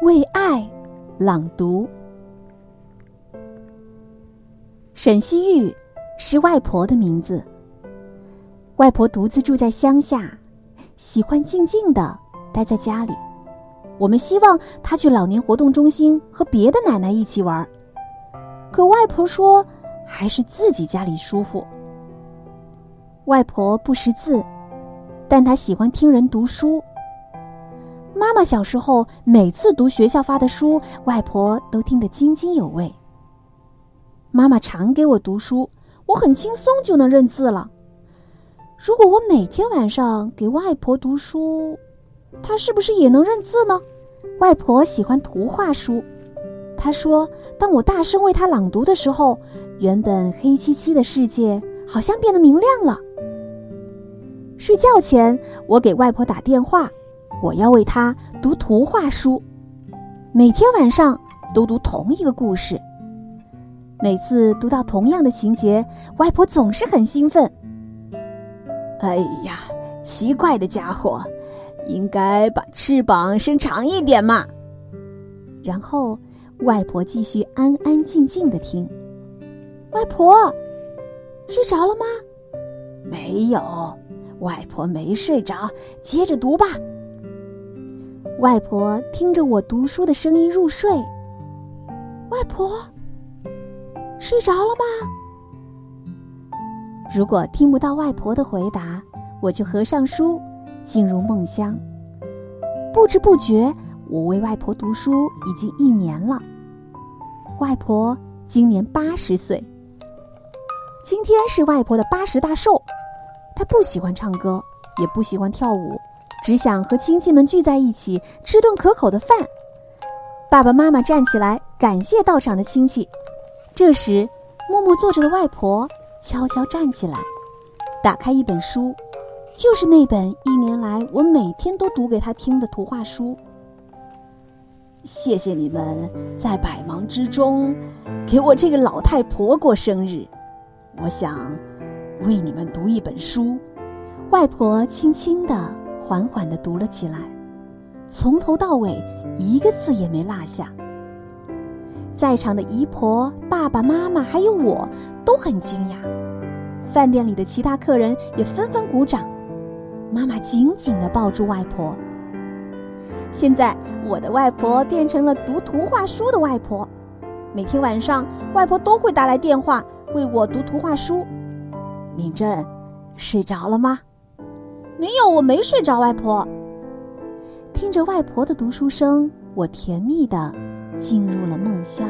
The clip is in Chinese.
为爱朗读。沈西玉是外婆的名字。外婆独自住在乡下，喜欢静静的待在家里。我们希望她去老年活动中心和别的奶奶一起玩，可外婆说还是自己家里舒服。外婆不识字，但她喜欢听人读书。妈妈小时候每次读学校发的书，外婆都听得津津有味。妈妈常给我读书，我很轻松就能认字了。如果我每天晚上给外婆读书，她是不是也能认字呢？外婆喜欢图画书，她说，当我大声为她朗读的时候，原本黑漆漆的世界好像变得明亮了。睡觉前，我给外婆打电话，我要为他读图画书，每天晚上都读同一个故事。每次读到同样的情节，外婆总是很兴奋。哎呀，奇怪的家伙，应该把翅膀伸长一点嘛。然后，外婆继续安安静静的听。外婆，睡着了吗？没有，外婆没睡着，接着读吧。外婆听着我读书的声音入睡。外婆。睡着了吗？如果听不到外婆的回答，我就合上书，进入梦乡。不知不觉，我为外婆读书已经一年了。外婆今年八十岁。今天是外婆的八十大寿，她不喜欢唱歌，也不喜欢跳舞，只想和亲戚们聚在一起吃顿可口的饭。爸爸妈妈站起来，感谢到场的亲戚。这时，默默坐着的外婆悄悄站起来，打开一本书，就是那本一年来我每天都读给她听的图画书。谢谢你们在百忙之中给我这个老太婆过生日，我想为你们读一本书。外婆轻轻地、缓缓地读了起来，从头到尾一个字也没落下。在场的姨婆、爸爸妈妈还有我都很惊讶，饭店里的其他客人也纷纷鼓掌。妈妈紧紧地抱住外婆。现在我的外婆变成了读图画书的外婆，每天晚上外婆都会打来电话为我读图画书。敏珍，睡着了吗？没有，我没睡着。外婆，听着外婆的读书声，我甜蜜的。进入了梦乡。